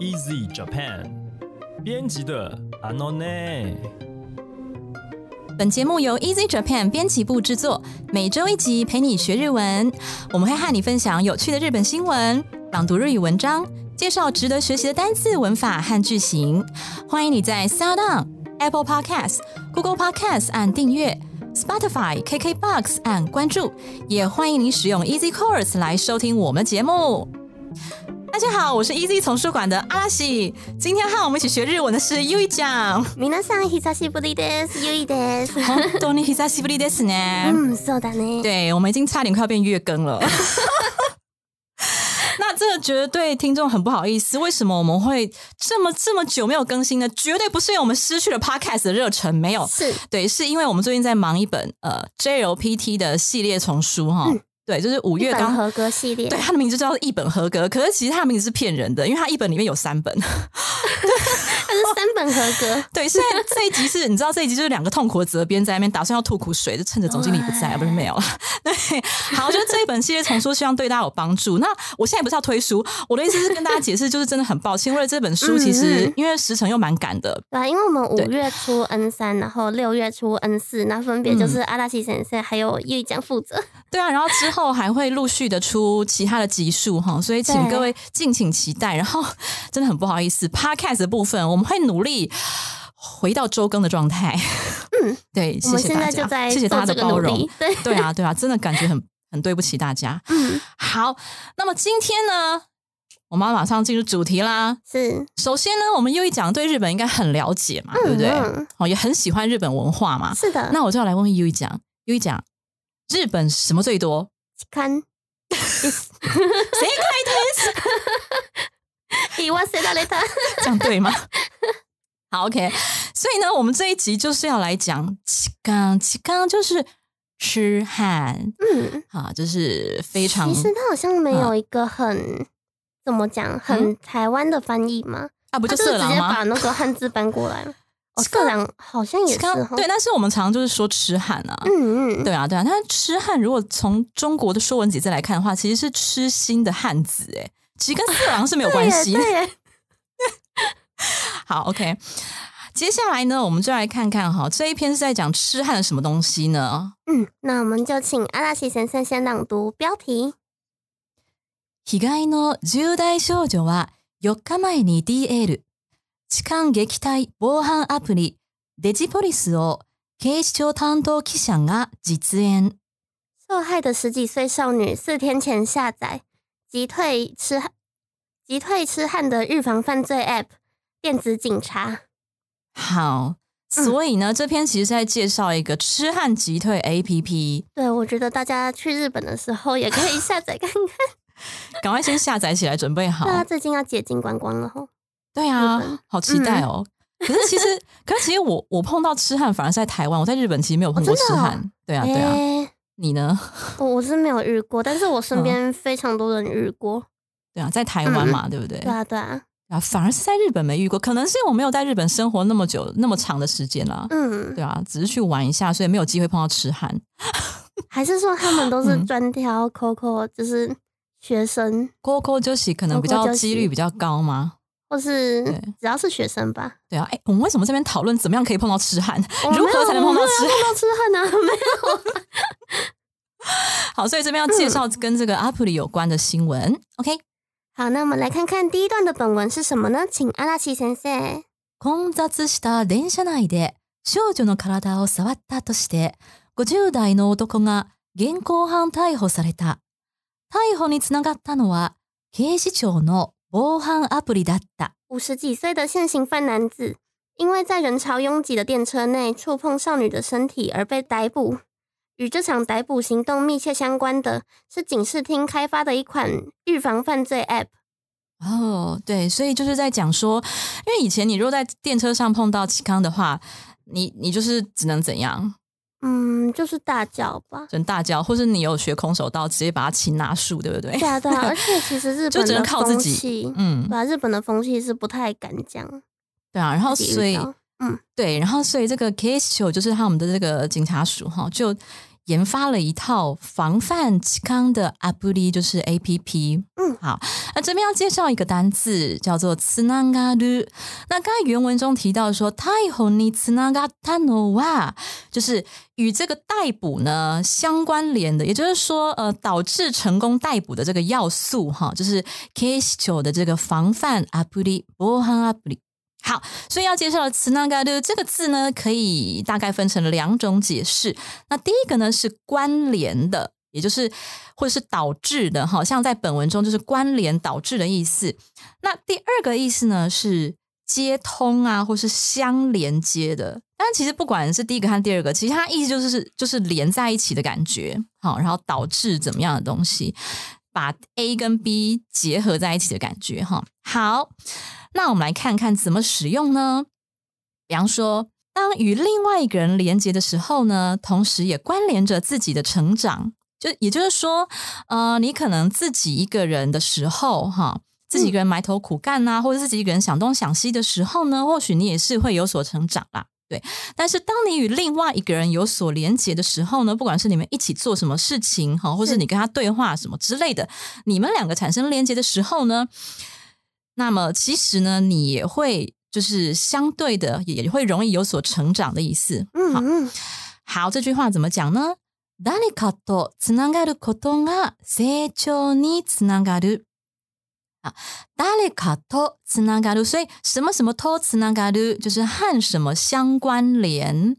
Easy Japan 编辑的 Anone。本节目由 Easy Japan 编辑部制作，每周一集陪你学日文。我们会和你分享有趣的日本新闻、朗读日语文章、介绍值得学习的单字、文法和句型。欢迎你在 Sound On、Apple Podcasts、Google Podcasts 按订阅，Spotify、KKBox 按关注，也欢迎你使用 Easy Course 来收听我们节目。大家好，我是 Easy 丛书馆的阿拉西。今天和我们一起学日文的是 U 一酱。皆さん久しぶりです。ゆいです。本当に久しぶりですね。嗯，そうだね。对，我们已经差点快要变月更了。那这个觉得对听众很不好意思，为什么我们会这么这么久没有更新呢？绝对不是因为我们失去了 podcast 的热忱，没有，是对，是因为我们最近在忙一本呃 JLPT 的系列丛书哈。 对，就是五月刚合格系列。对，它的名字叫做一本合格，可是其实它的名字是骗人的，因为它一本里面有三本。它是三本合格。对，现在这一集是你知道这一集就是两个痛苦的责编在那边打算要吐苦水，就趁着总经理不在，不是没有。对，好，我觉得这一本系列丛书，希望对大家有帮助。那我现在不是要推书，我的意思是跟大家解释，就是真的很抱歉，为了这本书，其实因为时程又蛮赶的。对啊，因为我们五月初 N 三，然后六月初 N 四，那分别就是阿拉西先生还有叶讲负责。对啊，然后之后还会陆续的出其他的集数哈，所以请各位敬请期待。然后真的很不好意思，Podcast 的部分我们会努力回到周更的状态。嗯，对，谢谢大家，谢谢大家的包容。对对啊，对啊，真的感觉很很对不起大家。嗯，好，那么今天呢，我们要马上进入主题啦。是，首先呢，我们又一讲对日本应该很了解嘛，对不对？哦，也很喜欢日本文化嘛。是的。那我就要来问 U 一讲，U 一讲。日本什么最多？看，谁开的？以我谁打雷他？这样对吗？好，OK。所以呢，我们这一集就是要来讲七刚，七刚就是痴汉。嗯，啊，就是非常。其实它好像没有一个很怎么讲，很台湾的翻译吗？啊，不就色狼吗？把那个汉字搬过来了。色狼好像也是对，但是我们常常就是说痴汉啊，嗯嗯，对啊对啊。但是痴汉如果从中国的说文解字来看的话，其实是痴心的汉子，哎，其实跟色狼是没有关系。对，好，OK。接下来呢，我们就来看看哈，这一篇是在讲痴汉的什么东西呢？嗯，那我们就请阿拉西先生先朗读标题。被害の十代少女は4日前に DL。 痴漢撃退防犯アプリデジポリスを警視庁担当記者が実演。受害的十几岁少女四天前下载击退痴汉击退痴汉的预防犯罪 App 电子警察。好，所以呢，嗯、这篇其实是在介绍一个痴汉击退 APP。对，我觉得大家去日本的时候也可以下载看看，赶快先下载起来，准备好。对啊，最近要解禁观光了吼。 对啊，好期待哦！可是其实，可是其实我我碰到痴汉反而是在台湾，我在日本其实没有碰过痴汉。对啊，对啊，你呢？我我是没有遇过，但是我身边非常多人遇过。对啊，在台湾嘛，对不对？对啊，对啊，啊，反而是在日本没遇过，可能是因为我没有在日本生活那么久、那么长的时间啦。嗯，对啊，只是去玩一下，所以没有机会碰到痴汉。还是说他们都是专挑 Coco，就是学生 Coco 就是可能比较几率比较高吗？或是只要是学生吧，对啊，哎，我们为什么这边讨论怎么样可以碰到痴汉？如何才能碰到痴碰到痴汉呢？没有。好，所以这边要介绍跟这个 App 里有关的新闻。OK，好，那我们来看看第一段的本文是什么呢？请阿拉西先生。混雑した電車内で少女の体を触ったとして50代の男が現行犯逮捕された。逮捕につながったのは警視庁の 防犯アプリだった。五十几岁的现行犯男子，因为在人潮拥挤的电车内触碰少女的身体而被逮捕。与这场逮捕行动密切相关的是警视厅开发的一款预防犯罪 App。哦，对，所以就是在讲说，因为以前你如果在电车上碰到奇康的话，你你就是只能怎样？ 嗯，就是大叫吧，真大叫，或是你有学空手道，直接把它擒拿术，对不对？对啊，对啊。而且其实日 本就只能靠自己，嗯，对啊，日本的风气是不太敢讲。对啊，然后所以，嗯，对，然后所以这个 case 就是他们的这个警察署哈，就研发了一套防范期康的 app，就是 A P P。嗯好，那这边要介绍一个单字，叫做 t s n a g a r 那刚才原文中提到说，太后你 t s n a g a t a n o wa，就是与这个逮捕呢相关联的，也就是说，呃，导致成功逮捕的这个要素，哈，就是 case 九的这个防范 app，防犯 app。好，所以要介绍的词那个的这个字呢，可以大概分成两种解释。那第一个呢是关联的，也就是或者是导致的，好，像在本文中就是关联导致的意思。那第二个意思呢是接通啊，或是相连接的。但其实不管是第一个和第二个，其实它意思就是就是连在一起的感觉，好，然后导致怎么样的东西，把 A 跟 B 结合在一起的感觉，哈。好。那我们来看看怎么使用呢？比方说，当与另外一个人连接的时候呢，同时也关联着自己的成长。就也就是说，呃，你可能自己一个人的时候，哈，自己一个人埋头苦干呐，或者自己一个人想东想西的时候呢，或许你也是会有所成长啦。对，但是当你与另外一个人有所连接的时候呢，不管是你们一起做什么事情，哈，或是你跟他对话什么之类的，你们两个产生连接的时候呢？那么其实呢，你也会就是相对的，也会容易有所成长的意思。嗯嗯，好，这句话怎么讲呢？誰かとつながることが成長につながる。 啊，誰かとつながる，所以什么什么とつながる就是和什么相关联。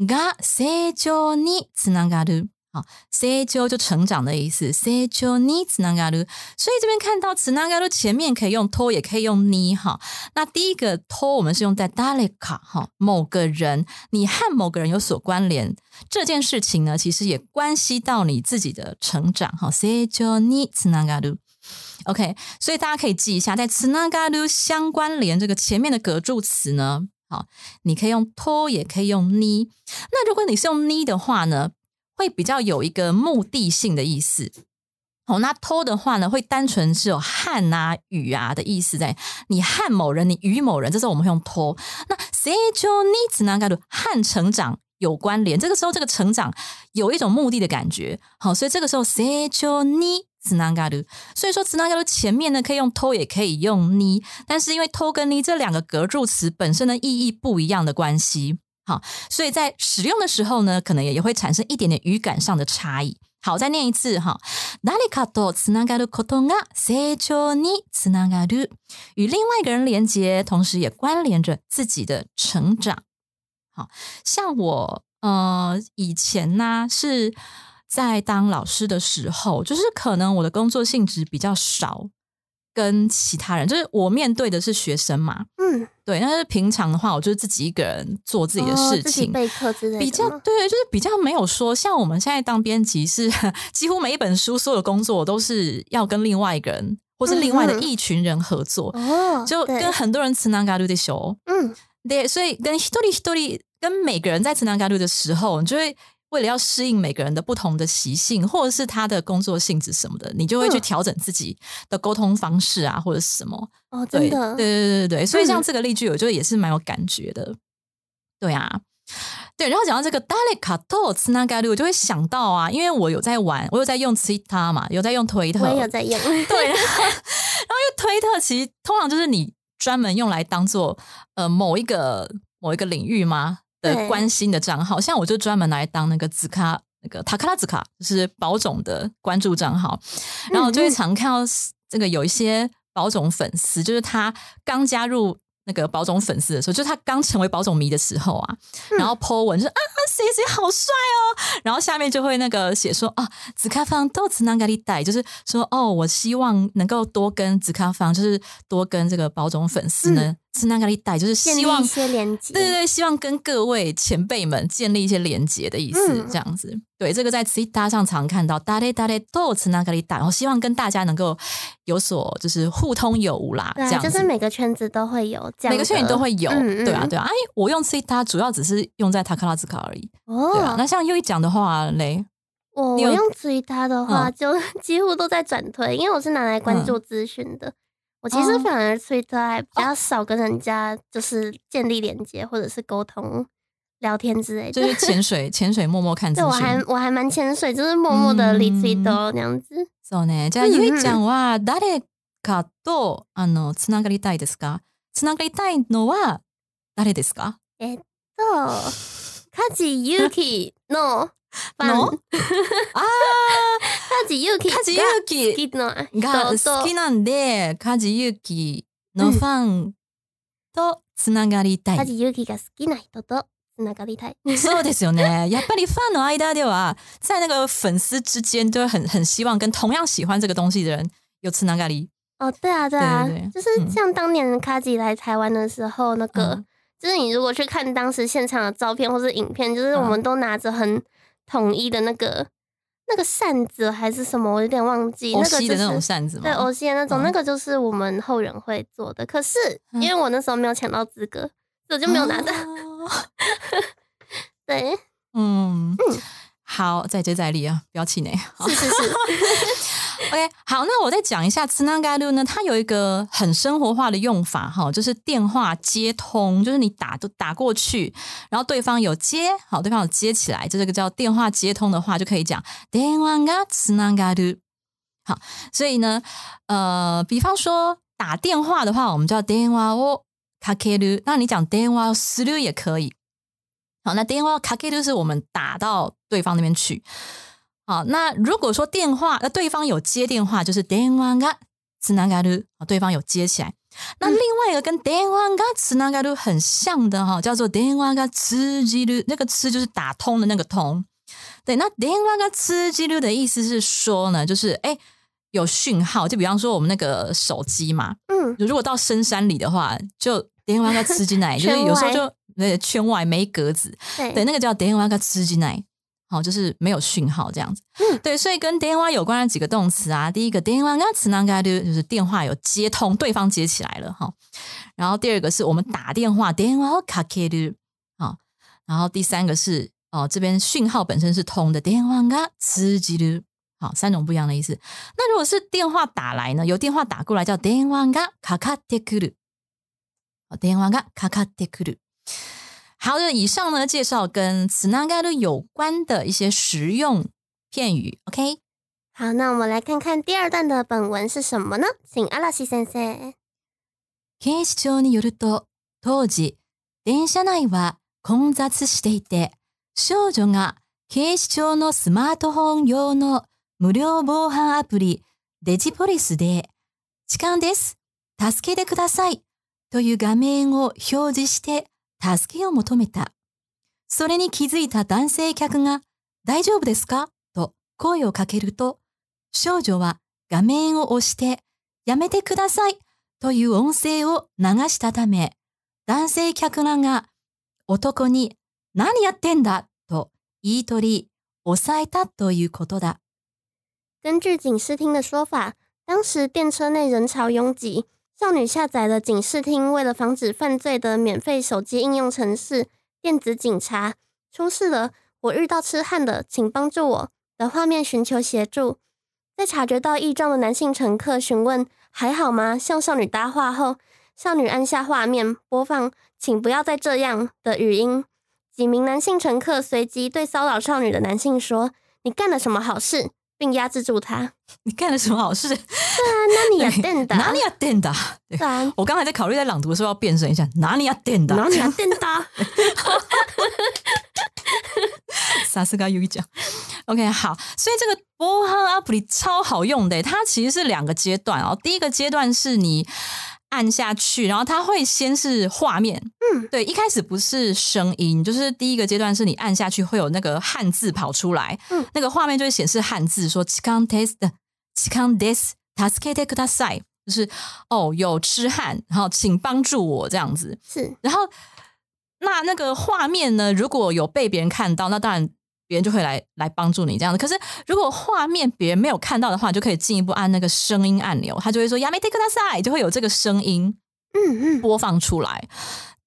が成長につながる。好，say 就就成长的意思，say 就你つながる，所以这边看到つながる前面可以用 to，也可以用你哈。那第一个 to 我们是用在誰か哈，某个人，你和某个人有所关联，这件事情呢，其实也关系到你自己的成长哈。say 就你つながる ，OK，所以大家可以记一下，在つながる相关联这个前面的格助词呢，好，你可以用 to，也可以用你。那如果你是用你的话呢？会比较有一个目的性的意思，哦，那偷的话呢，会单纯是有和啊、与啊的意思，在你和某人，你与某人，这时候我们会用偷。那 s e j o needs 那个和成长有关联，这个时候这个成长有一种目的的感觉，好，所以这个时候 s e j o needs 那个，所以说 s 那个前面呢可以用偷，也可以用你，但是因为偷跟你这两个格助词本身的意义不一样的关系。好，所以在使用的时候呢，可能也也会产生一点点语感上的差异。好，再念一次哈。哪里卡多つながることが成長につながる，与另外一个人连接，同时也关联着自己的成长。好像我呃以前呢是 在当老师的时候，就是可能我的工作性质比较少。跟其他人，就是我面对的是学生嘛，嗯，对。但是平常的话，我就是自己一个人做自己的事情，备课之类的，比较对，就是比较没有说像我们现在当编辑，是几乎每一本书所有的工作都是要跟另外一个人或是另外的一群人合作，哦，就跟很多人吃南嘎路的时候，嗯，对，所以跟 history history 跟每个人在吃南嘎路的时候，你就会。为了要适应每个人的不同的习性，或者是他的工作性质什么的，你就会去调整自己的沟通方式啊，或者是什么。哦，真的，对对对对对，所以像这个例句，我觉得也是蛮有感觉的。对啊，对。然后讲到这个 “daleka to s n a g a l 我就会想到啊，因为我有在玩，我有在用 Twitter 嘛，有在用推特，我也有在用。对，然后因为推特其实通常就是你专门用来当做呃某一个某一个领域吗？的关心的账号，像我就专门来当那个紫卡那个塔克拉紫卡，就是保种的关注账号，然后我就会常看到这个有一些保种粉丝，就是他刚加入那个保种粉丝的时候，就是他刚成为保种迷的时候啊，然后 po 文就是啊谁谁好帅哦，然后下面就会那个写说啊紫卡方豆子那个里带，就是说哦我希望能够多跟紫卡方，就是多跟这个保种粉丝呢。是那个一代，就是希望一些连接，对对对，希望跟各位前辈们建立一些连接的意思，这样子。对，这个在 Twitter 上常看到，大咧大咧都是那个一代，然后希望跟大家能够有所就是互通有无啦，这样就是每个圈子都会有，每个圈子都会有，对啊对啊。哎，我用 Twitter 主要只是用在塔克拉兹卡而已。哦，对啊。那像又一讲的话嘞，我用 Twitter 的话，就几乎都在转推，因为我是拿来关注资讯的。我其实反而 Twitter 还比较少跟人家就是建立连接或者是沟通 聊天之类的。就是潜水，潜水默默看资对，我还讯。我还蛮潜水，就是默默的リツイー嗯ト那样子。そうね。じゃあ、うんうんゆいちゃんは誰かと、あの、つながりたいですかつながりたいのは誰ですかそう、カジユキの ファン。のカあジユキー、がカジユ好キきのが人と好きなんで、カジユキのファンとつながりたい。カジユキが好きな人とつながりたい。そうですよね。やっぱりファンの間では，在那个粉丝之间，就会很很希望跟同样喜欢这个东西的人有つながり。哦，对啊，对啊，对对对就是嗯像当年卡吉来台湾的时候，那个、嗯就是你如果去看当时现场的照片或是影片，就是我们都拿着很 统一的那个那个扇子还是什么，我有点忘记，欧那个的那种。扇子吗？对欧西的那种，嗯那个就是我们后人会做的。可是嗯因为我那时候没有抢到资格，所以我就没有拿到。哦 对，嗯，好，再接再厉啊，不要气馁。好是是是，OK，好，那我再讲一下つながる呢，它有一个很生活化的用法哈，就是电话接通，就是你打都打过去，然后对方有接，好，对方有接起来，就这个叫电话接通的话，就可以讲電話がつながる。好，所以呢，呃，比方说打電話的话，我们叫電話をかける，那你讲電話をする也可以。好，那電話をかける是我们打到对方那边去。 好，那如果说电话，呃，对方有接电话，就是電話がつながる，啊，对方有接起来。那另外一个跟電話がつながる很像的哈，叫做電話が通じる，那个通就是打通的那个通。对，那電話が通じる的意思是说呢，就是哎有讯号，就比方说我们那个手机嘛，嗯，如果到深山里的话，就電話が通じない，就是有时候就呃圈外没格子，对对，那个叫電話が通じな い。好，就是没有讯号这样子。嗯对，所以跟電話有关的几个动词啊，第一个電話がつながる，就是电话有接通，对方接起来了哈。然后第二个是我们打电话，電話をかける。好，然后第三个是哦，这边讯号本身是通的，電話が通じる。好，三种不一样的意思。那如果是电话打来呢？有电话打过来叫電話がかかってくる。好電話がかかってくる。 好的，以上呢介绍跟つながる有关的一些实用片语。OK，好，那我们来看看第二段的本文是什么呢？请阿拉西先生。警視庁によると、当時、電車内は混雑していて、少女が警視庁のスマートフォン用の無料防犯アプリ、デジポリスで、痴漢です。助けてください。という画面を表示して、助けを求めた。それに気づいた男性客が、大丈夫ですか？と声をかけると、少女は画面を押して、やめてください。という音声を流したため、男性客らが男に何やってんだ？と言い取り、抑えたということだ。根据警视厅的说法，当时电车内人潮拥挤，少女下载了警视厅为了防止犯罪的免费手机应用程式“电子警察”，出事了，我遇到痴汉了，请帮助我的画面寻求协助。在察觉到异状的男性乘客询问还好吗，向少女搭话后，少女按下画面播放“请不要再这样”的语音。几名男性乘客随即对骚扰少女的男性说：“你干了什么好事？”并压制住他。你干了什么好事？对啊，那你要电的，哪里要电的？对 对啊，我刚才在考虑在朗读的时候要变身一下，哪里要电的？哪里要电的？萨斯嘎有一讲。OK，好，所以这个波亨阿普里超好用的，它其实是两个阶段哦。第一个阶段是你按下去，然后它会先是画面，嗯，对，一开始不是声音，就是第一个阶段是你按下去会有那个汉字跑出来，嗯，那个画面就会显示汉字说 “chikan test”、“chikan des taskete kudasai”，就是哦有痴汉，然后请帮助我这样子。是。然后那那个画面呢，如果有被别人看到，那当然别人就会来来帮助你这样子。可是如果画面别人没有看到的话，就可以进一步按那个声音按钮，他就会说 “yamete kudasai”，就会有这个声音嗯嗯，播放出来。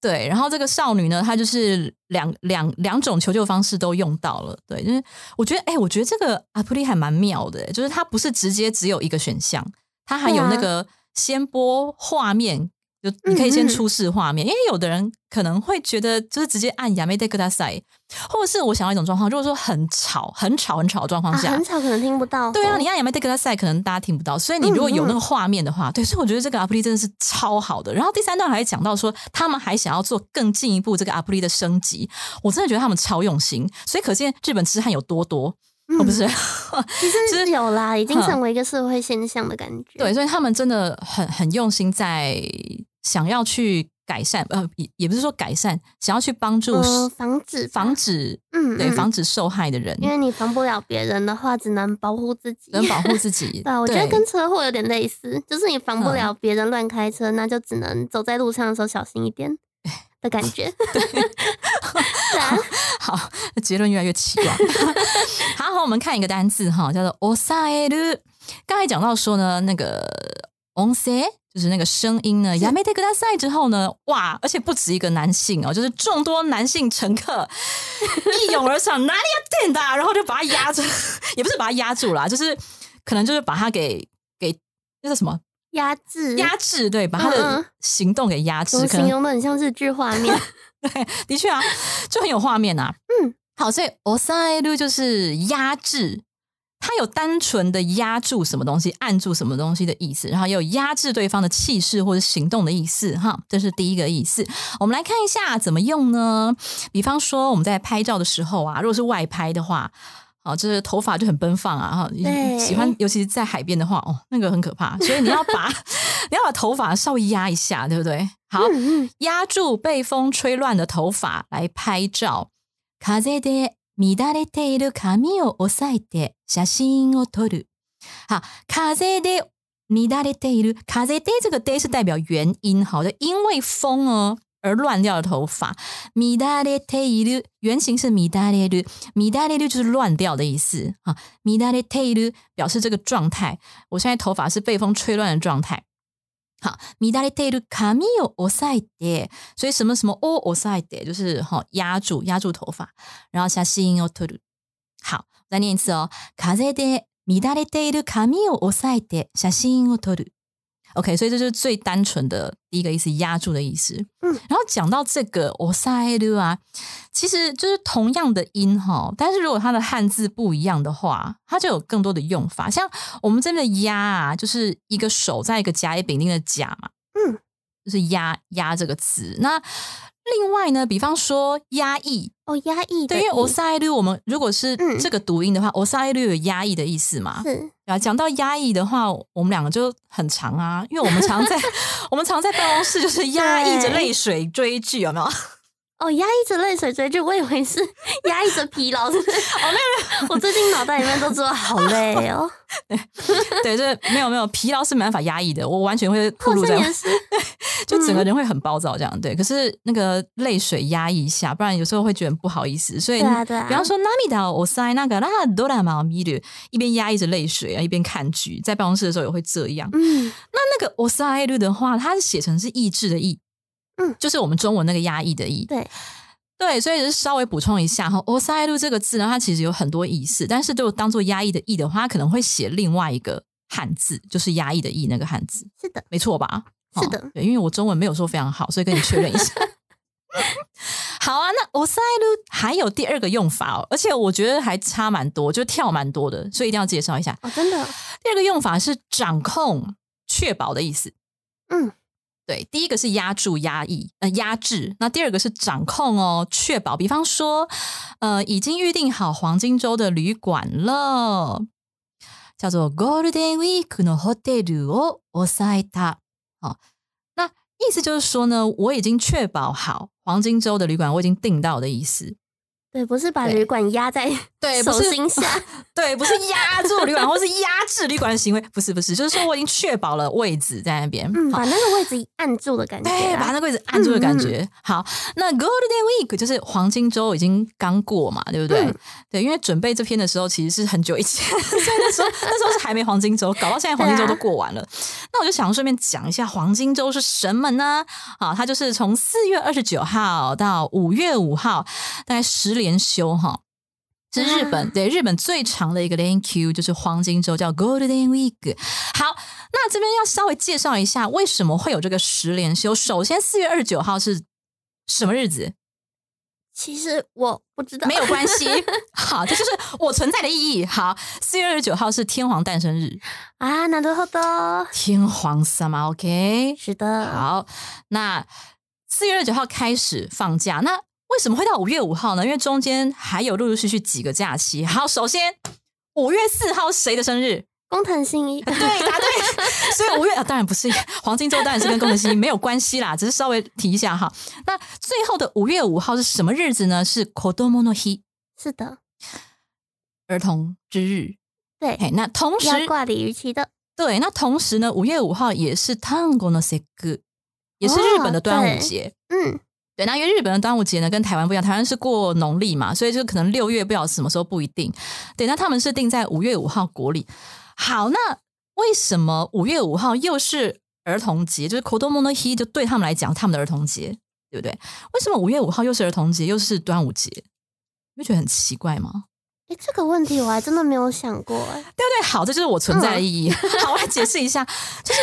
对，然后这个少女呢，她就是两两两种求救方式都用到了。对，就是我觉得，哎，我觉得这个 app 里还蛮妙的，就是它不是直接只有一个选项，它还有那个先播画面，就你可以先出示画面，因为有的人可能会觉得就是直接按亚美德克大赛，或者是我想要一种状况，如果说很吵、很吵、很吵的状况啊，下，很吵可能听不到。对啊，哦你按亚美德克大赛可能大家听不到，所以你如果有那个画面的话，对，所以我觉得这个 Apply 真的是超好的。然后第三段还讲到说，他们还想要做更进一步这个 Apply 的升级，我真的觉得他们超用心，所以可见日本痴汉有多多。嗯哦，不是，其实有啦，已经成为一个社会现象的感觉。对，所以他们真的很很用心在想要去改善，呃，也也不是说改善，想要去帮助、嗯，防止防止，嗯对防止受害的人，因为你防不了别人的话，只能保护自己。能保护自己。对啊，我觉得跟车祸有点类似，就是你防不嗯了别人乱开车，那就只能走在路上的时候小心一点 的感觉。对啊，好，结论越来越奇怪。好，好，我们看一个单字哈，叫做 “osaeru”。刚才讲到说呢，那个 o n s e 就是那个声音呢，亚美特格大赛之后呢，哇，而且不止一个男性哦，就是众多男性乘客 一涌而上，哪里要电的啊，然后就把他压住，也不是把他压住啦，就是可能就是把他给给那个什么？压制，压制，对，把他嗯的嗯行动给压制，我形容的很像日剧画面。对，的确啊，就很有画面啊。嗯，好，所以 o s a i 就是压制，它有单纯的压住什么东西、按住什么东西的意思，然后也有压制对方的气势或者行动的意思。哈，这是第一个意思。我们来看一下怎么用呢？比方说我们在拍照的时候啊，如果是外拍的话。哦，就是头发就很奔放啊，哈，喜欢，尤其是在海边的话，哦，那个很可怕，所以你要把 你要把头发稍微压一下，对不对？好，压住被风吹乱的头发来拍照。風で乱れている髪を押さえて写真を撮る。好，風で乱れている風で这个 day 是代表原因，好的，因为风哦而乱掉的头发。乱れている原型是乱れる，乱れる就是乱掉的意思啊。乱れている表示这个状态，我现在头发是被风吹乱的状态。 好，乱れている髪を押さえて，所以什么什么を押さえて就是哈压住压住头发，然后写真を撮る。好，再念一次哦。風で乱れている髪を押さえて写真を撮る。OK，所以这就是最单纯的第一个意思，压住的意思。嗯，然后讲到这个押さえる啊，其实就是同样的音哈，但是如果它的汉字不一样的话，它就有更多的用法。像我们这边的压啊，就是一个手在一个甲乙丙丁的甲嘛，嗯，就是压压这个词。那 另外呢，比方说压抑，哦，压抑的对，因为抑押さえる我们如果是嗯这个读音的话，押さえる有压抑的意思嘛？是对啊，讲到压抑的话，我们两个就很长啊，因为我们常在我们常在办公室就是压抑着对泪水追剧，有没有？ 哦，压抑着泪水追剧，我以为是压抑着疲劳，是不是？哦，没有，我最近脑袋里面都知道好累哦，对，这没有没有疲劳是没办法压抑的，我完全会暴好露在像也是，就整个人会很暴躁这样。对，可是那个泪水压抑一下，不然有时候会觉得很不好意思。所以，对啊对啊比方说涙を抑えながらドラマを見る，一边压抑着泪水啊，一边看剧，在办公室的时候也会这样。嗯，那那个押さえる的话，它是写成是抑制的抑， 嗯就是我们中文那个压抑的抑。对，对，所以就是稍微补充一下哈，押さえる这个字呢，它其实有很多意思，但是就当做压抑的抑的话，它可能会写另外一个汉字，就是压抑的抑那个汉字，是的，没错吧？是的哦对，因为我中文没有说非常好，所以跟你确认一下。好啊，那押さえる还有第二个用法哦，而且我觉得还差蛮多，就跳蛮多的，所以一定要介绍一下。哦，真的，第二个用法是掌控、确保的意思。嗯， 对，第一个是压住、压抑、呃压制，那第二个是掌控哦，确保。比方说，呃，已经预定好黄金周的旅馆了，叫做 Golden Week のホテルを押さえた。哦，那意思就是说呢，我已经确保好黄金周的旅馆，我已经订到的意思。对，不是把对旅馆压在 对，不手是心下，对，不是压住旅馆 或是压制旅馆的行为，不是不是，就是说我已经确保了位置在那边。嗯，把那个位置按住的感觉对，把啊，那个位置按住的感觉。好，那 Golden Week 就是黄金周已经刚过嘛，对不对？嗯对，因为准备这篇的时候其实是很久以前，所以那时候那时候是还没黄金周，搞到现在黄金周都过完了。那我就想顺便讲一下黄金周是什么呢？啊，它就是从四月二十九号到五月五号，大概十连休哈。是日本啊对日本最长的一个连休，就是黄金周，叫 Golden Week。好，那那这边要稍微介绍一下，为什么会有这个十连休？首先，四月二十九号是什么日子？其实我不知道，没有关系。好，这就是我存在的意义。好，四月二十九号是天皇诞生日啊，那都好的。天皇什么？OK，是的。好，那四月二十九号开始放假，那为什么会到五月五号呢？因为中间还有陆陆续续几个假期。好，首先五月四号谁的生日？工藤新一，对，答对。所以五月啊，当然不是黄金周，当然是跟工藤新一没有关系啦，只是稍微提一下哈。那最后的五月五号是什么日子呢？是 Kodomo no Hi，是的，儿童之日。对，那同时挂鲤鱼旗的。对，那同时呢，五月五号也是 Tango no Seku，也是日本的端午节。嗯，对，那因为日本的端午节呢跟台湾不一样，台湾是过农历嘛，所以就可能六月不知道什么时候不一定。对，那他们是定在五月五号国历。好，那为什么五月五号又是儿童节？就是 Kodomo no Hi，就对他们来讲，他们的儿童节，对不对？为什么五月五号又是儿童节，又是端午节？你不觉得很奇怪吗？哎，这个问题我还真的没有想过，哎，对不对？好，这就是我存在的意义。好，我来解释一下，就是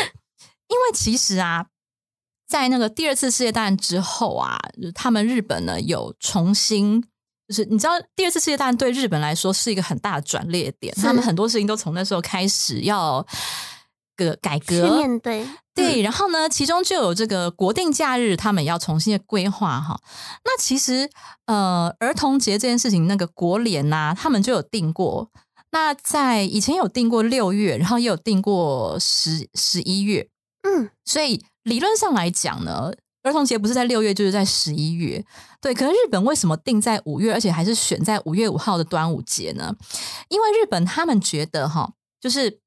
因为其实啊，在那个第二次世界大战之后啊，他们日本呢有重新。就是你知道，第二次世界大战对日本来说是一个很大的转捩点，他们很多事情都从那时候开始要个改革面对。对，然后呢，其中就有这个国定假日，他们要重新的规划哈。那其实呃，儿童节这件事情，那个国联呐，他们就有定过。那在以前有定过六月，然后也有定过十十一月。嗯，所以理论上来讲呢。儿童节不是在六月，就是在十一月。对，可是日本为什么定在五月，而且还是选在五月五号的端午节呢？因为日本他们觉得哈，就是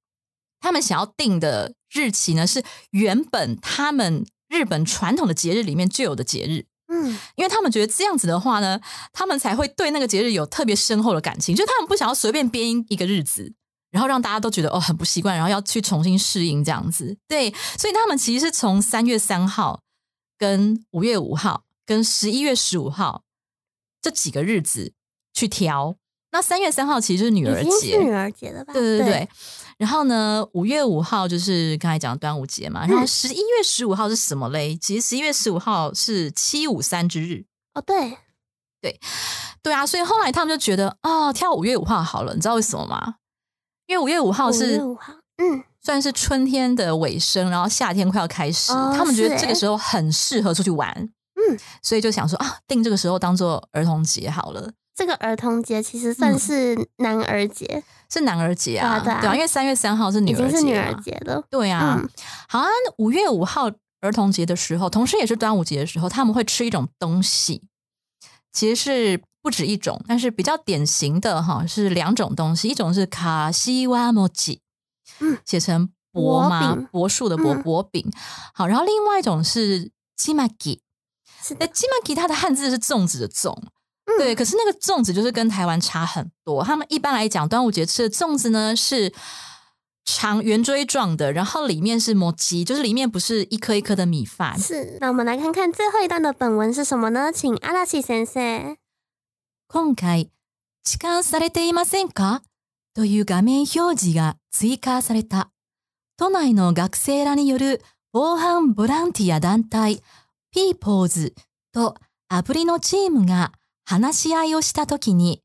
他们想要定的日期呢，是原本他们日本传统的节日里面就有的节日。嗯，因为他们觉得这样子的话呢，他们才会对那个节日有特别深厚的感情，就他们不想要随便编一个日子，然后让大家都觉得哦很不习惯，然后要去重新适应这样子。对，所以他们其实是从三月三号。跟五月五号、跟十一月十五号这几个日子去挑，那三月三号其实是女儿节，女儿节的吧？对对对。然后呢，五月五号就是刚才讲的端午节嘛。然后十一月十五号是什么嘞？其实十一月十五号是七五三之日。哦，对对对啊！所以后来他们就觉得，哦，跳五月五号好了。你知道为什么吗？因为五月五号是五号，嗯。算是春天的尾声，然后夏天快要开始，他们觉得这个时候很适合出去玩，嗯，所以就想说啊，定这个时候当做儿童节好了。这个儿童节其实算是男儿节，是男儿节啊，对啊，因为三月三号是女儿节，是女儿节了，对啊。好，五月五号儿童节的时候，同时也是端午节的时候，他们会吃一种东西，其实是不止一种，但是比较典型的哈是两种东西，一种是卡西瓦莫吉。嗯，写成薄嘛，薄树的薄薄饼。好，然后另外一种是鸡玛吉，那鸡玛吉它的汉字是粽子的粽，对。可是那个粽子就是跟台湾差很多。他们一般来讲，端午节吃的粽子呢是长圆锥状的，然后里面是磨鸡，就是里面不是一颗一颗的米饭。是。那我们来看看最后一段的本文是什么呢？请阿拉西先生。今回痴漢されていませんか？という画面表示が追加された。都内の学生らによる防犯ボランティア団体ピーポーズとアプリのチームが話し合いをしたときに、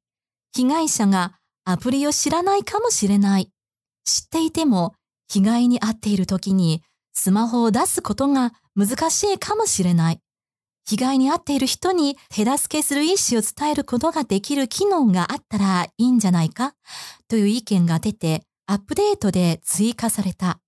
被害者がアプリを知らないかもしれない。知っていても被害に遭っているときにスマホを出すことが難しいかもしれない。被害に遭っている人に手助けする意思を伝えることができる機能があったらいいんじゃないか？という意見が出て、アップデートで追加された。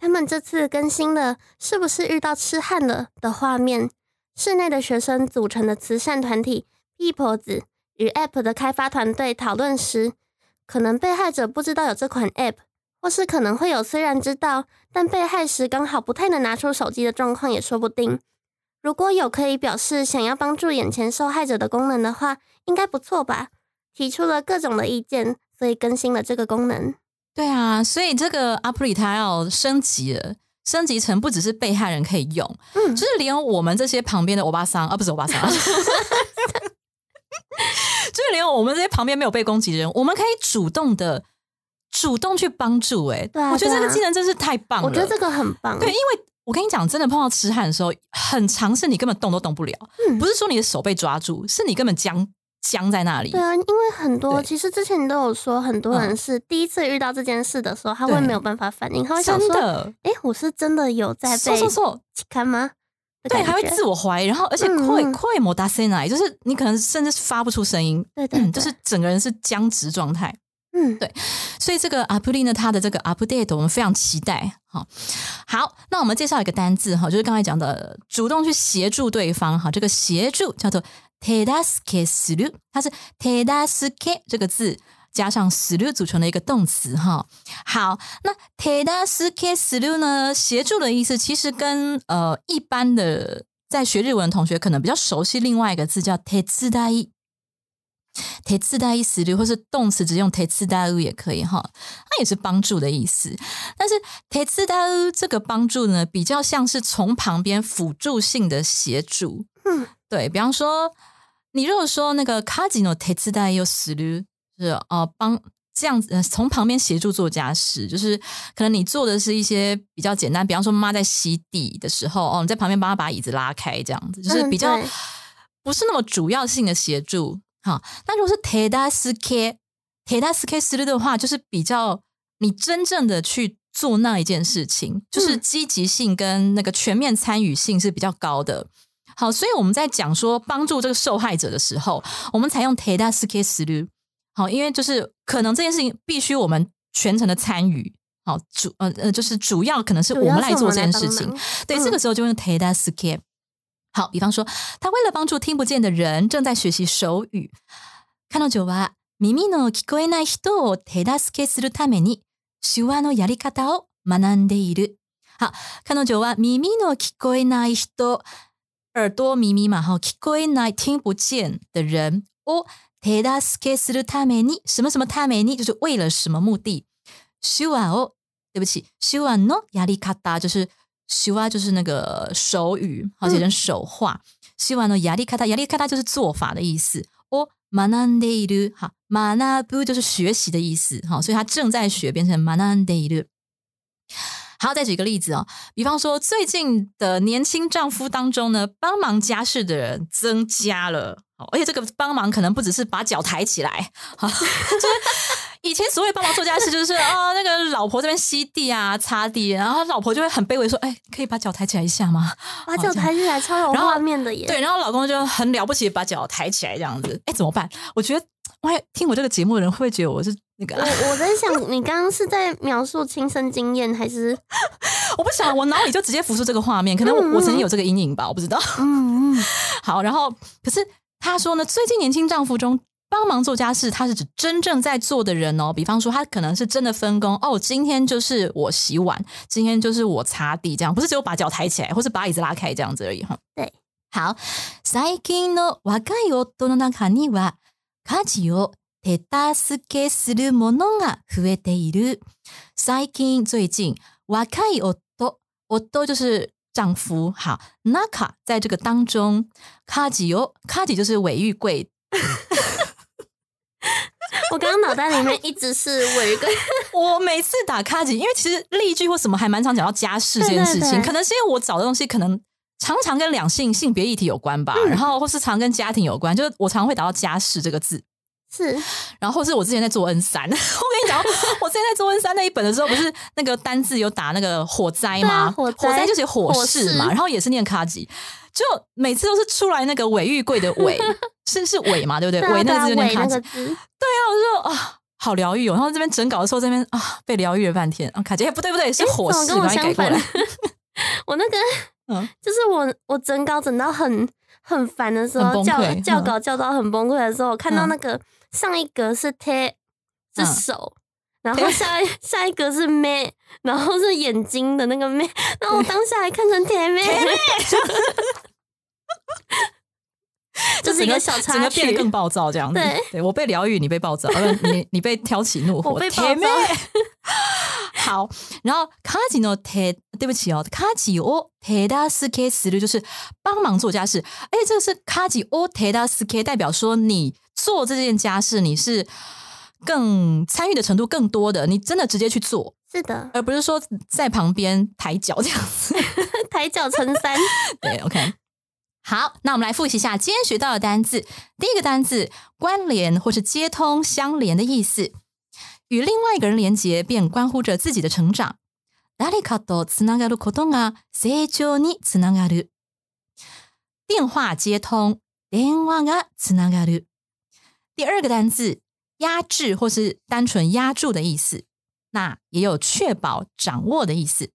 他们这次更新了“是不是遇到痴汉了”的画面？室内的学生组成的慈善团体 People 子与 App 的开发团队讨论时，可能被害者不知道有这款 App，或是可能会有虽然知道，但被害时刚好不太能拿出手机的状况也说不定。如果有可以表示想要帮助眼前受害者的功能的话，应该不错吧？提出了各种的意见，所以更新了这个功能。对啊，所以这个 a p p 它要升级了，升级成不只是被害人可以用，嗯，就是连我们这些旁边的欧巴桑啊，不是欧巴桑，就是连我们这些旁边没有被攻击的人，我们可以主动的主动去帮助、欸，哎、对啊我觉得这个技能真是太棒了。我觉得这个很棒。对，因为我跟你讲，真的碰到痴汉的时候，很长是你根本动都动不了，嗯不是说你的手被抓住，是你根本僵僵在那里。对啊，因为很多其实之前你都有说，很多人嗯是第一次遇到这件事的时候，他会对没有办法反应，他会想说：“真的，哎，我是真的有在被错错错，看吗？”对，还会自我怀疑，然后而且会会摩达塞奶，就是你可能甚至发不出声音，对对，嗯，就是整个人是僵直状态。嗯，对所以这个 update 呢，他的这个 update 我们非常期待。好，好，那我们介绍一个单字哈，就是刚才讲的主动去协助对方哈，这个协助叫做 tedaske s u 它是 tedaske 这个字加上 s u 组成的一个动词哈。好，那 tedaske s u 呢，协助的意思其实跟呃一般的在学日文的同学可能比较熟悉另外一个字叫 t e t 铁次大意思律，或是动词只用铁次大物也可以哈，它也是帮助的意思。但是铁次大物这个帮助呢，比较像是从旁边辅助性的协助。嗯，对比方说，你如果说那个卡吉诺铁次大又死律，就是呃帮这样子呃从旁边协助做家事，就是可能你做的是一些比较简单，比方说妈妈在吸地的时候，哦你在旁边帮她把椅子拉开，这样子就是嗯比较对不是那么主要性的协助。好，那如果是 teda s k teda s k 思路的话，就是比较你真正的去做那一件事情，就是嗯积极性跟那个全面参与性是比较高的。好，所以我们在讲说帮助这个受害者的时候，我们采用 teda s k 思路。好，因为就是可能这件事情必须我们全程的参与。好，主呃呃，就是主要可能是我们来做这件事情。对，嗯这个时候就用 teda s k 好，比方说，他为了帮助听不见的人，正在学习手语。彼女は耳の聞こえない人を手助けするために手話のやり方を学んでいる。好，彼女は耳の聞こえない人、耳朵耳嘛，哈，聞こえない听不见的人を手助けするために什么什么ために就是为了什么目的？手話を对不起，手話のやり方就是 手話就是那个手语，好写成手话。手話のやり方，やり方就是做法的意思。を学んでいる，好，学ぶ就是学习的意思，好，所以他正在学，变成学んでいる。好，再举个例子哦，比方说最近的年轻丈夫当中呢，帮忙家事的人增加了，好而且这个帮忙可能不只是把脚抬起来，好，就是 以前所谓帮忙做家事，就是啊、那个老婆这边吸地啊、擦地，然后老婆就会很卑微说：“哎，可以把脚抬起来一下吗？” 把脚抬起来超有画面的耶。对，然后老公就很了不起，把脚抬起来这样子。哎，怎么办？我觉得，哇，听我这个节目的人会不会觉得我是那个啊？我我在想，你刚刚是在描述亲身经验，还是我不想，我脑里就直接浮出这个画面。可能我我曾经有这个阴影吧，我不知道。嗯嗯 好，然后可是他说呢，最近年轻丈夫中帮忙做家事，他是指真正在做的人哦。比方说，他可能是真的分工哦，今天就是我洗碗，今天就是我擦地，这样不是只有把脚抬起来，或是把椅子拉开这样子而已哈。对，好，最近の若い夫の中には家事を手助けするものが増えている。最近最近若い夫夫就是丈夫，好，naka 在这个当中，卡吉哦，卡吉就是尾玉贵， 我刚刚脑袋里面一直是尾根，我每次打卡吉，因为其实例句或什么还蛮常讲到家事这件事情，可能是因为我找的东西可能常常跟两性性别议题有关吧，然后或是常跟家庭有关，就是我常会打到家事这个字。是。然后或是我之前在做 N 三，我跟你讲，我之前在做 N 三那一本的时候，不是那个单字有打那个火灾吗？火灾。就写火火势。嘛，然后也是念卡吉，就每次都是出来那个尾玉贵的尾，是是尾嘛，对不对？尾那个字念卡吉，我就说啊。好疗愈哦！然后这边整稿的时候，这边啊被疗愈了半天啊，卡吉、哎不对不对，是火势，怎么跟我改过相反来。我那个嗯 就是我我整稿整到很很烦的时候，校崩溃嗯校稿校到很崩溃的时候，我看到嗯那个上一格是贴是嗯手。然后下一下一格是妹，然后是眼睛的那个妹，然后我当下还看成甜妹，这是一个小插整个变得曲更。暴躁这样子。对我被疗愈，你被暴躁，呃不你你被挑起怒火，我被暴甜妹躁好，然后卡吉诺手，对不起哦，卡吉哦手助けする就是帮忙做家事，而且这个是卡吉哦手助け，代表说你做这件家事你是 更参与的程度更多的，你真的直接去做，是的，而不是说在旁边抬脚这样子。抬脚成三。对，OK。 好，那我们来复习一下今天学到的单字。第一个单字“关联”或是接通、相连的意思，与另外一个人连接，便关乎着自己的成長。誰かとつながることが成長につながる。电话接通，電話がつながる。第二个单字“压制”或是单纯压住的意思，那也有确保、掌握的意思。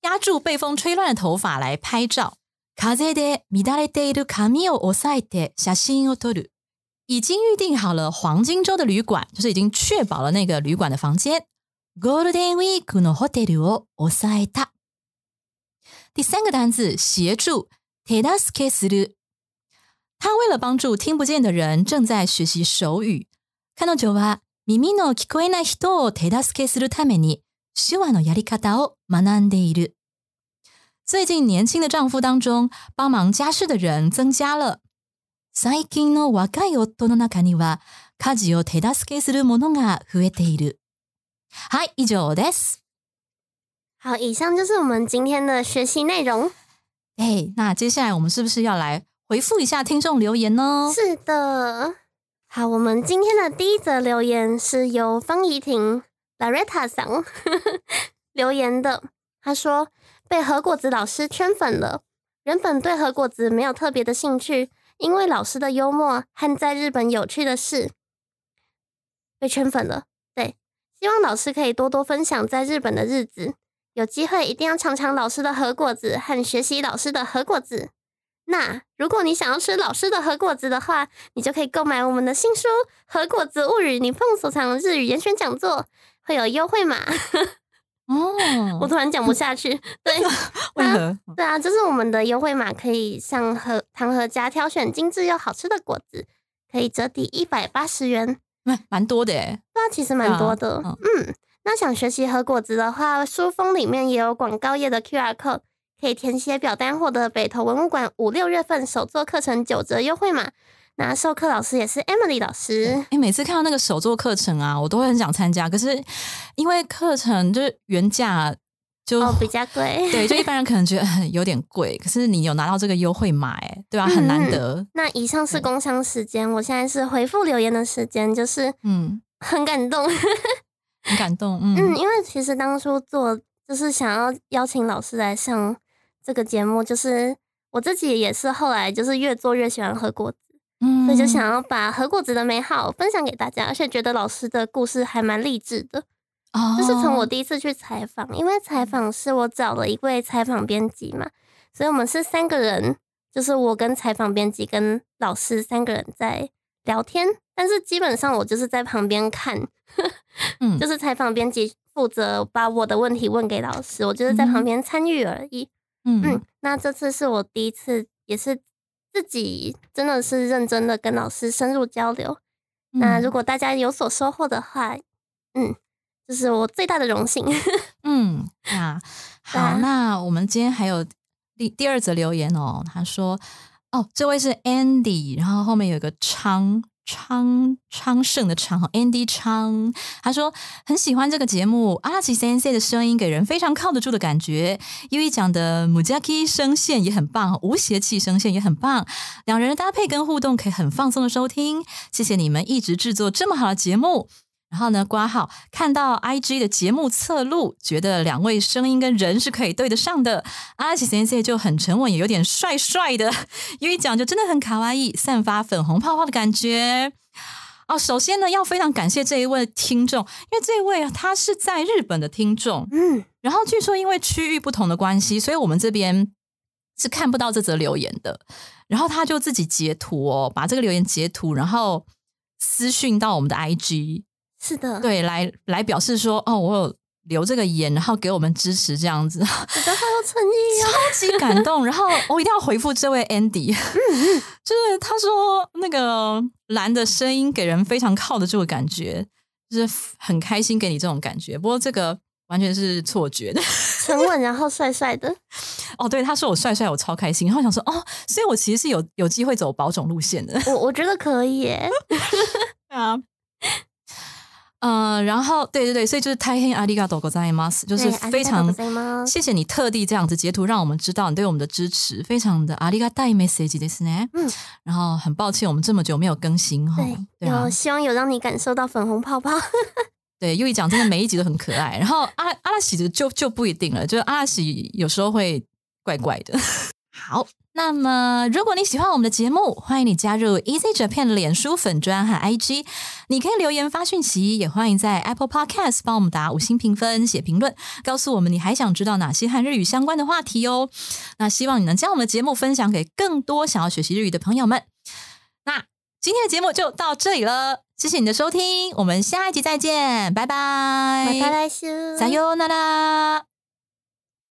压住被风吹乱的头发来拍照。 風で乱れている髪を押さえて写真を撮る。已经预定好了黄金周的旅馆，就是已经确保了那个旅馆的房间。ゴールデンウィークのホテルを押さえた。第三个单字协助，手助けする。他为了帮助听不见的人，正在学习手语。彼女は耳の聞こえない人を手助けするために手話のやり方を学んでいる。 最近年轻的丈夫当中，帮忙家事的人增加了。最近の若い夫の中には家事を手助けするものが増えている。はい、以上です。好，以上就是我们今天的学习内容。哎，那接下来我们是不是要来回复一下听众留言呢？是的，好，我们今天的第一则留言是由方怡婷 Laretta 桑留言的。他说 被何果子老师圈粉了，原本对何果子没有特别的兴趣，因为老师的幽默和在日本有趣的事被圈粉了。对，希望老师可以多多分享在日本的日子，有机会一定要尝尝老师的和果子和学习老师的和果子。那如果你想要吃老师的核果子的话，你就可以购买我们的新书《核果子物语》，你碰所藏日语严选讲座会有优惠码。哦，我突然讲不下去 对，为何？对啊，就是我们的优惠码可以上和糖和家挑选精致又好吃的果子，可以折抵一百八十元。蛮蛮多的哎。对啊，其实蛮多的。嗯，那想学习和果子的话，书封里面也有广告页的 QR code，可以填写表单获得北投文物馆五六月份手作课程九折优惠码。那授课老师也是 Emily 老师。哎，每次看到那个手作课程啊，我都会很想参加，可是因为课程就是原价就、哦，比较贵。对，就一般人可能觉得呃有点贵，可是你有拿到这个优惠码，哎，对吧、很难得。那以上是工商时间，我现在是回复留言的时间，就是嗯，很感动。很感动。嗯嗯，因为其实当初做就是想要邀请老师来上这个节目，就是我自己也是后来就是越做越喜欢喝果子，嗯所以就想要把喝果子的美好分享给大家，而且觉得老师的故事还蛮励志的。哦就是从我第一次去采访，因为采访是我找了一位采访编辑嘛，所以我们是三个人，就是我跟采访编辑跟老师三个人在聊天，但是基本上我就是在旁边看，嗯。就是采访编辑负责把我的问题问给老师，我就是在旁边参与而已。嗯。嗯，那这次是我第一次，也是自己真的是认真的跟老师深入交流。那如果大家有所收获的话，嗯，这是我最大的荣幸。嗯那，好，啊那我们今天还有第第二则留言哦，他说哦，这位是 Andy，然后后面有一个昌昌昌盛的昌，Andy 昌，他说很喜欢这个节目，阿拉奇先生的声音给人非常靠得住的感觉，因为讲的 Mujaki 声线也很棒，无邪气声线也很棒，两人的搭配跟互动可以很放松的收听，谢谢你们一直制作这么好的节目。然后呢，挂号看到 IG 的节目侧录，觉得两位声音跟人是可以对得上的。阿奇先生就很沉稳，也有点帅帅的。因为讲就真的很卡哇伊，散发粉红泡泡的感觉。哦，首先呢，要非常感谢这一位听众，因为这一位啊，他是在日本的听众，嗯，然后据说因为区域不同的关系，所以我们这边是看不到这则留言的。然后他就自己截图哦，把这个留言截图，然后私讯到我们的 IG，是的，，对，来来表示说，哦，我有留这个言，然后给我们支持，这样子，觉得好有诚意哦。超级感动。然后我一定要回复这位 Andy，就是他说那个蓝的声音给人非常靠得住的感觉，就是很开心给你这种感觉。不过这个完全是错觉的。沉稳然后帅帅的，哦，对，他说我帅帅，我超开心。然后想说，哦，所以我其实是有有机会走保种路线的。我我觉得可以耶。对啊。呃，然后对对对，所以就是太黑阿里嘎多ございます，就是对非常ありがとうございます谢谢你特地这样子截图，让我们知道你对我们的支持，非常的阿里嘎大 message ですね。嗯，然后很抱歉我们这么久没有更新哈对，，对啊有，希望有让你感受到粉红泡泡。对，又一讲真的每一集都很可爱。然后阿阿拉喜的就就不一定了，就是阿拉喜有时候会怪怪的。好， 那么如果你喜欢我们的节目，欢迎你加入 Easy Japan 的脸书粉专和 IG，你可以留言发讯息，也欢迎在 Apple Podcast 帮我们打五星评分、写评论，告诉我们你还想知道哪些和日语相关的话题哦。那希望你能将我们的节目分享给更多想要学习日语的朋友们。那今天的节目就到这里了，谢谢你的收听，我们下一集再见，拜拜，また来週。さようなら。